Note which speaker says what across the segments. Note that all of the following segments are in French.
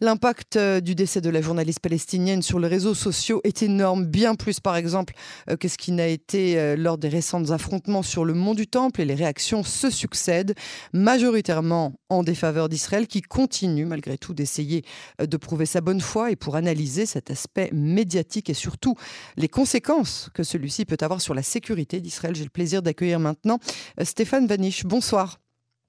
Speaker 1: L'impact euh, du décès de la journaliste palestinienne sur les réseaux sociaux est énorme, bien plus par exemple euh, que ce qui n'a été euh, lors des récents affrontements sur le mont du Temple et les réactions se succèdent, majoritairement en défaveur d'Israël qui continue malgré tout d'essayer de prouver sa bonne foi et pour analyser cet aspect médiatique et surtout les conséquences que celui-ci peut avoir sur la sécurité d'Israël. J'ai le plaisir d'accueillir maintenant Stéphane Vanish. Bonsoir.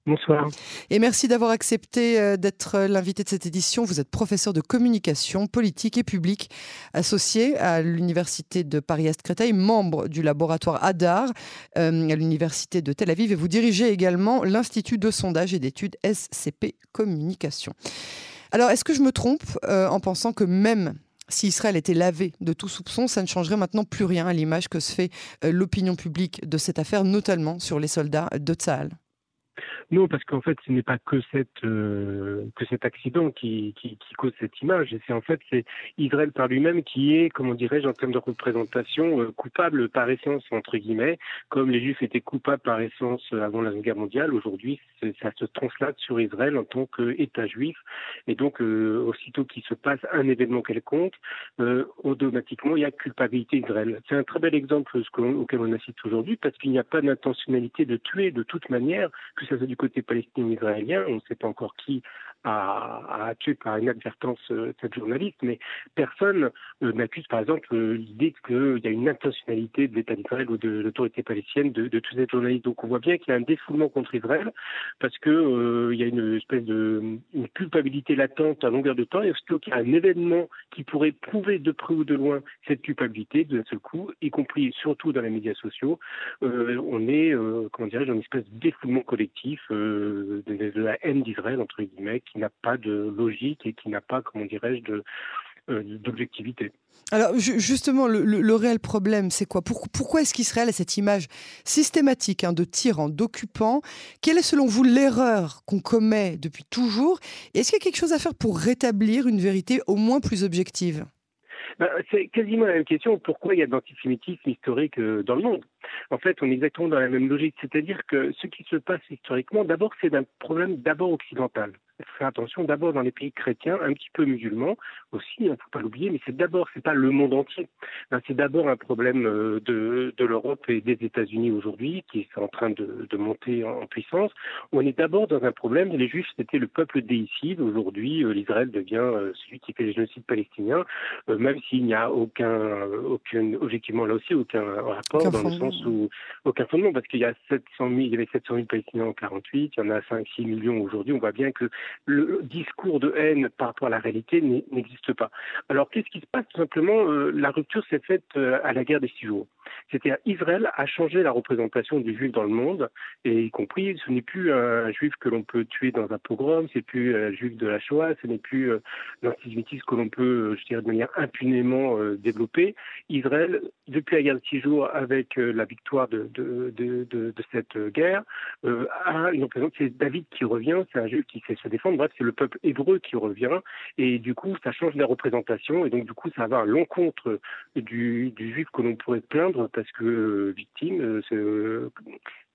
Speaker 2: Bonsoir.
Speaker 1: Et merci d'avoir accepté euh, d'être euh, l'invité de cette édition. Vous êtes professeur de communication politique et publique associé à l'Université de Paris-Est-Créteil, membre du laboratoire ADAR euh, à l'Université de Tel Aviv et vous dirigez également l'Institut de sondage et d'études SCP Communication. Alors, est-ce que je me trompe en pensant que même si Israël était lavé de tout soupçon, ça ne changerait maintenant plus rien à l'image que se fait l'opinion publique de cette affaire, notamment sur les soldats de Tzahal
Speaker 2: non, parce qu'en fait, ce n'est pas que euh, que cet accident qui, qui, qui cause cette image. C'est en fait c'est Israël par lui-même qui est, comment dirais-je, en termes de représentation, euh, coupable par essence entre guillemets, comme les Juifs étaient coupables par essence avant la Seconde Guerre mondiale. Aujourd'hui, ça se translate sur Israël en tant qu'État juif. Et donc, euh, aussitôt qu'il se passe un événement quelconque, automatiquement, il y a culpabilité Israël. C'est un très bel exemple auquel on assiste aujourd'hui, parce qu'il n'y a pas d'intentionnalité de tuer de toute manière, ça du côté palestinien-israélien, on ne sait pas encore qui a, tué par inadvertance euh, cette journaliste, mais personne euh, n'accuse par exemple euh, l'idée qu'il y a une intentionnalité de l'État d'Israël ou de l'autorité palestinienne de, de tuer cette journaliste. Donc on voit bien qu'il y a un défoulement contre Israël parce que il y a une espèce de une culpabilité latente à longueur de temps et surtout qu'il y a un événement qui pourrait prouver de près ou de loin cette culpabilité d'un seul coup, y compris surtout dans les médias sociaux, on est comment dirais-je dans une espèce de défoulement collectif de, de, la haine d'Israël entre guillemets n'a pas de logique et qui n'a pas, comment dirais-je, de, euh, d'objectivité.
Speaker 1: Alors justement, le, réel problème, c'est quoi? Pourquoi est-ce qu'Israël a cette image systématique hein, de tyran, d'occupant Quelle est selon vous l'erreur qu'on commet depuis toujours? Est-ce qu'il y a quelque chose à faire pour rétablir une vérité au moins plus objective?
Speaker 2: Ben, c'est quasiment la même question. Pourquoi il y a de l'antisémitisme historique euh, dans le monde? En fait, on est exactement dans la même logique. C'est-à-dire que ce qui se passe historiquement, d'abord, c'est un problème d'abord occidental faire attention d'abord dans les pays chrétiens, un petit peu musulmans aussi, il ne faut pas l'oublier, mais c'est d'abord, c'est pas le monde entier. Ben, c'est d'abord un problème euh, de, de l'Europe et des États-Unis aujourd'hui qui est en train de, de monter en puissance. On est d'abord dans un problème, les Juifs c'était le peuple déicide, aujourd'hui euh, l'Israël devient euh, celui qui fait les génocides palestiniens, même s'il n'y a aucun, aucun, objectivement là aussi, aucun rapport dans le sens où, aucun fondement, parce qu'il y a 700 000, il y avait 700 000 Palestiniens en 48, il y en a 5-6 millions aujourd'hui, on voit bien que le discours de haine par rapport à la réalité n'existe pas. Alors qu'est-ce qui se passe? Tout simplement, euh, la rupture s'est faite euh, à la guerre des six jours. C'est-à-dire Israël a changé la représentation du juif dans le monde, et y compris, ce n'est plus un juif que l'on peut tuer dans un pogrom, c'est plus un juif de la Shoah, ce n'est plus euh, l'antisémitisme que l'on peut, je dirais, de manière impunément développer. Israël, depuis la guerre de six jours, avec la victoire de, cette guerre, a une représentation. C'est David qui revient, c'est un juif qui sait se défendre Bref, c'est le peuple hébreu qui revient. Et du coup, ça change la représentation. Et donc, du coup, ça va à l'encontre du juif que l'on pourrait plaindre parce que euh, victime. Euh, euh,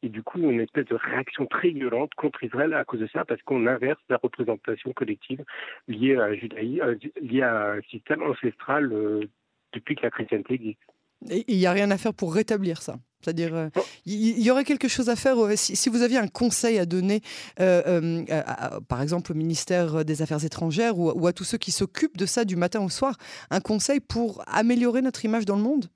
Speaker 2: et du coup, une espèce de réaction très violente contre Israël à cause de ça, parce qu'on inverse la représentation collective liée à, judaïsme, liée à un système ancestral depuis que la chrétienté existe.
Speaker 1: Et il n'y a rien à faire pour rétablir ça c'est-à-dire, euh, il y, aurait quelque chose à faire si, vous aviez un conseil à donner, euh, par exemple au ministère des Affaires étrangères ou, à tous ceux qui s'occupent de ça du matin au soir, un conseil pour améliorer notre image dans le monde?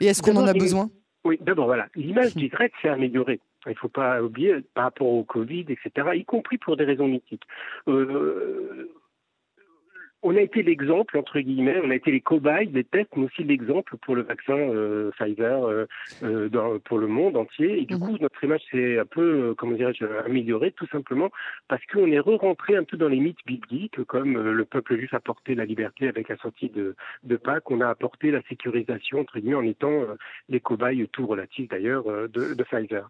Speaker 1: Et est-ce qu'on en a besoin?
Speaker 2: Oui, d'abord, voilà. L'image d'Israël s'est améliorée. Il ne faut pas oublier par rapport au Covid, etc., y compris pour des raisons mythiques on a été l'exemple, entre guillemets, on a été les cobayes des tests, mais aussi l'exemple pour le vaccin euh, Pfizer euh, euh, dans, pour le monde entier. Et du mhm. coup, notre image s'est un peu, comment dirais-je, améliorée, tout simplement parce qu'on est re-rentré un peu dans les mythes bibliques, comme le peuple juif a porté la liberté avec la sortie de, de Pâques, on a apporté la sécurisation, entre guillemets, en étant les cobayes, tout relatifs d'ailleurs, de, de, Pfizer.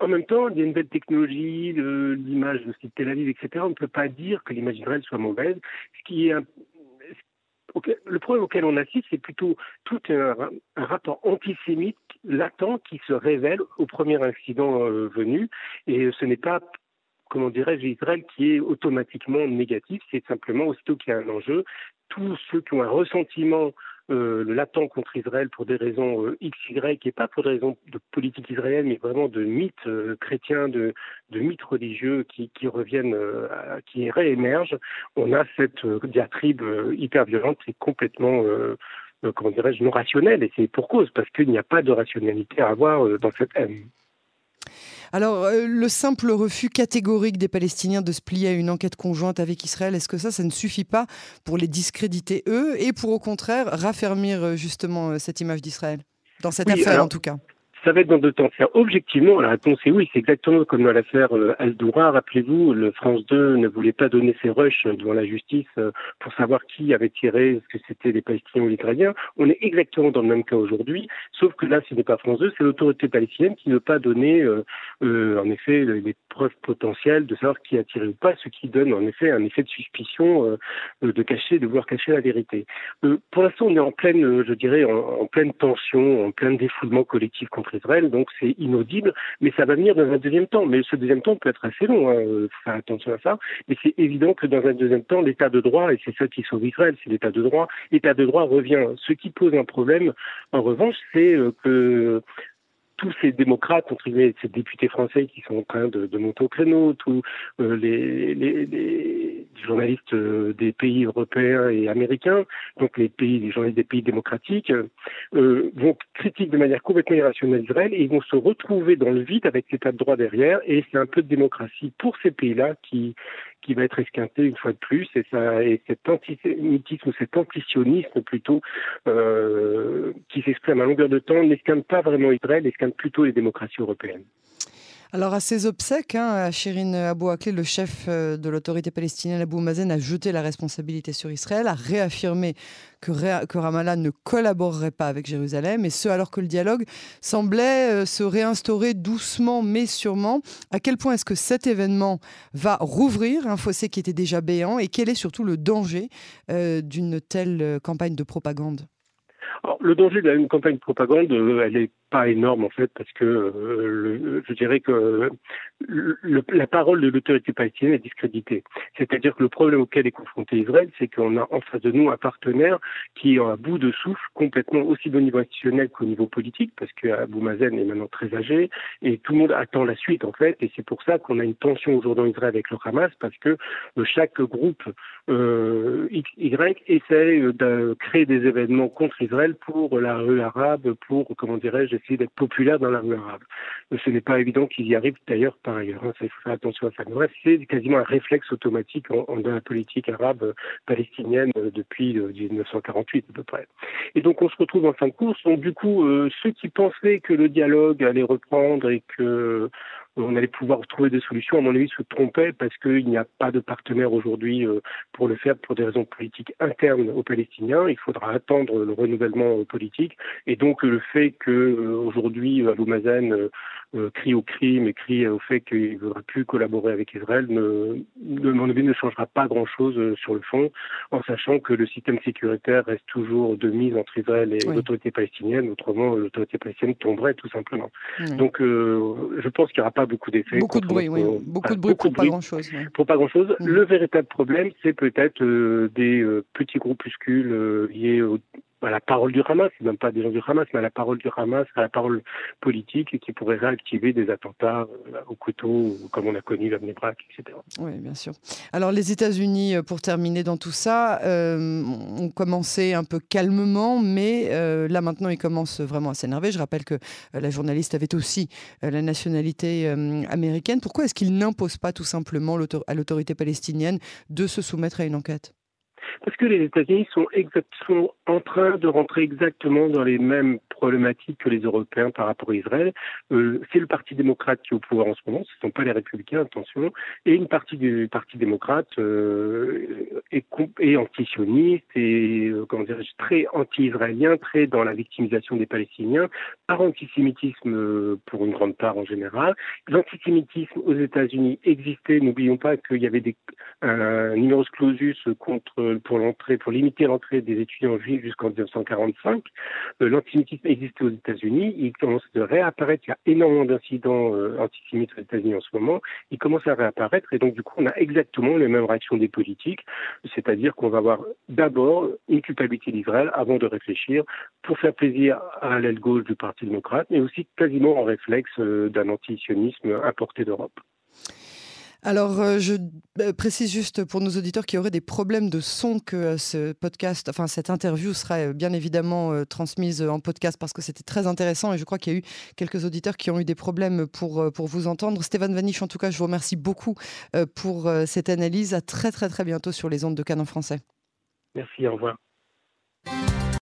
Speaker 2: En même temps, il y a une belle technologie, l'image de site Tel Aviv, etc. On ne peut pas dire que l'image d'Israël soit mauvaise. Ce qui est le problème auquel on assiste, c'est plutôt tout un, rapport antisémite latent qui se révèle au premier incident euh, venu. Et ce n'est pas comment dirais-je, Israël qui est automatiquement négatif. C'est simplement aussitôt qu'il y a un enjeu, tous ceux qui ont un ressentiment euh, latent contre Israël pour des raisons euh, X, Y, et pas pour des raisons de politique israélienne, mais vraiment de mythes euh, chrétiens, de, mythes religieux qui, reviennent, euh, qui réémergent, on a cette diatribe hyper violente et complètement comment dirais-je, non rationnelle. Et c'est pour cause, parce qu'il n'y a pas de rationalité à avoir dans cette haine.
Speaker 1: Alors, euh, le simple refus catégorique des Palestiniens de se plier à une enquête conjointe avec Israël, est-ce que ça, ça ne suffit pas pour les discréditer eux et pour au contraire raffermir euh, justement euh, cette image d'Israël Dans cette affaire en tout cas?
Speaker 2: Ça va être dans deux temps. Objectivement, la réponse est oui. C'est exactement comme dans l'affaire euh, Al-Doura. Rappelez-vous, le France 2 ne voulait pas donner ses rushs devant la justice euh, pour savoir qui avait tiré, est-ce que c'était les Palestiniens ou les Israéliens. On est exactement dans le même cas aujourd'hui, sauf que là, ce n'est pas France 2, c'est l'autorité palestinienne qui ne veut pas donner, euh, euh, en effet, les preuves potentielles de savoir qui a tiré ou pas, ce qui donne en effet un effet de suspicion euh, de cacher, de vouloir cacher la vérité. pour l'instant, on est en pleine, je dirais, en, en pleine tension, en plein défoulement collectif contre Israël, donc c'est inaudible, mais ça va venir dans un deuxième temps. Mais ce deuxième temps peut être assez long, hein, faut faire attention à ça. Mais c'est évident que dans un deuxième temps, l'état de droit, et c'est ça qui sauve Israël, c'est l'état de droit, l'état de droit revient. Ce qui pose un problème, en revanche, c'est euh, que tous ces démocrates, entre guillemets, ces députés français qui sont en train de, de monter au créneau, tous euh, les, les, les, journalistes euh, des pays européens et américains, donc les pays, les journalistes des pays démocratiques, euh, vont critiquer de manière complètement irrationnelle Israël et ils vont se retrouver dans le vide avec l'état de droit derrière et c'est un peu de démocratie pour ces pays-là qui qui va être esquinté une fois de plus et ça et cet antisémitisme, cet antisionisme plutôt euh, qui s'exprime à longueur de temps n'esquinte pas vraiment Israël, esquinte plutôt les démocraties européennes.
Speaker 1: Alors à ses obsèques, hein, Shirin Abou Akleh, le chef euh, de l'autorité palestinienne Abou Mazen, a jeté la responsabilité sur Israël, a réaffirmé que, Ramallah ne collaborerait pas avec Jérusalem, et ce alors que le dialogue semblait euh, se réinstaurer doucement mais sûrement. À quel point est-ce que cet événement va rouvrir un fossé qui était déjà béant, et quel est surtout le danger euh, d'une telle campagne de propagande?
Speaker 2: Le danger d'une campagne de propagande, elle est pas énorme en fait parce que euh, je dirais que le, la parole de l'autorité palestinienne est discréditée. C'est-à-dire que le problème auquel est confronté Israël, c'est qu'on a en face de nous un partenaire qui est à bout de souffle complètement aussi au niveau institutionnel qu'au niveau politique parce que Abou Mazen est maintenant très âgé et tout le monde attend la suite en fait et c'est pour ça qu'on a une tension aujourd'hui en Israël avec le Hamas parce que euh, chaque groupe euh, Y essaie de créer des événements contre Israël pour la rue arabe, pour comment dirais-je essayer d'être populaire dans la rue arabe. Ce n'est pas évident qu'il y arrive d'ailleurs par ailleurs. Hein, il faut faire attention à ça. bref, c'est quasiment un réflexe automatique en, en, dans la politique arabe euh, palestinienne euh, depuis 1948 euh, à peu près. Et donc on se retrouve en fin de course. Donc du coup, euh, ceux qui pensaient que le dialogue allait reprendre et que on allait pouvoir trouver des solutions, à mon avis, se trompaient parce qu'il n'y a pas de partenaire aujourd'hui euh, pour le faire pour des raisons politiques internes aux Palestiniens. Il faudra attendre le renouvellement politique. Et donc, le fait que euh, Abou Mazen euh, crie au crime et crie au fait qu'il ne voudra plus collaborer avec Israël, ne, de mon avis, ne changera pas grand-chose sur le fond, en sachant que le système sécuritaire reste toujours de mise entre Israël et oui. l'autorité palestinienne. Autrement, l'autorité palestinienne tomberait tout simplement. Oui. Donc, je pense qu'il n'y aura pas beaucoup d'effets.
Speaker 1: Beaucoup de bruit, oui. Beaucoup de bruit pour pas grand-chose.
Speaker 2: Pour pas grand-chose. Le véritable problème, c'est peut-être euh, des euh, petits groupuscules euh, liés au, à la parole du Hamas, même pas des gens du Hamas, mais la parole du Hamas, à la parole politique qui pourrait réactiver des attentats euh, au couteau, comme on a connu l'Amnebrak, etc.
Speaker 1: Oui, bien sûr. Alors les États-Unis, euh, pour terminer dans tout ça, euh, ont commencé un peu calmement, mais là maintenant ils commencent vraiment à s'énerver. Je rappelle que la journaliste avait aussi la nationalité américaine. Pourquoi est-ce qu'ils n'imposent pas tout simplement à l'autorité palestinienne de se soumettre à une enquête?
Speaker 2: Parce que les États-Unis sont, en train de rentrer exactement dans les mêmes problématiques que les Européens par rapport à Israël? Euh, c'est le Parti démocrate qui est au pouvoir en ce moment, ce ne sont pas les républicains, attention, et une partie du Parti démocrate euh, est, est antisioniste et euh, très anti-israélien, très dans la victimisation des Palestiniens, par antisémitisme pour une grande part en général. L'antisémitisme aux États-Unis existait, n'oublions pas qu'il y avait des, un numerus clausus contre le pour limiter l'entrée des étudiants juifs jusqu'en 1945. Euh, l'antisémitisme existait aux États-Unis. Il commence à réapparaître. Il y a énormément d'incidents euh, antisémites aux États-Unis en ce moment. Il commence à réapparaître et donc du coup, on a exactement les mêmes réactions des politiques, c'est-à-dire qu'on va avoir d'abord une culpabilité d'Israël avant de réfléchir pour faire plaisir à l'aile gauche du Parti démocrate, mais aussi quasiment en réflexe euh, d'un antisionisme importé d'Europe.
Speaker 1: Alors, euh, je euh, précise juste pour nos auditeurs qui auraient des problèmes de son que euh, ce podcast, enfin cette interview sera bien évidemment transmise en podcast parce que c'était très intéressant et je crois qu'il y a eu quelques auditeurs qui ont eu des problèmes pour, vous entendre. Stéphane Vaniche, en tout cas, je vous remercie beaucoup pour cette analyse. À très très très bientôt sur les ondes de Canon français.
Speaker 2: Merci, au revoir.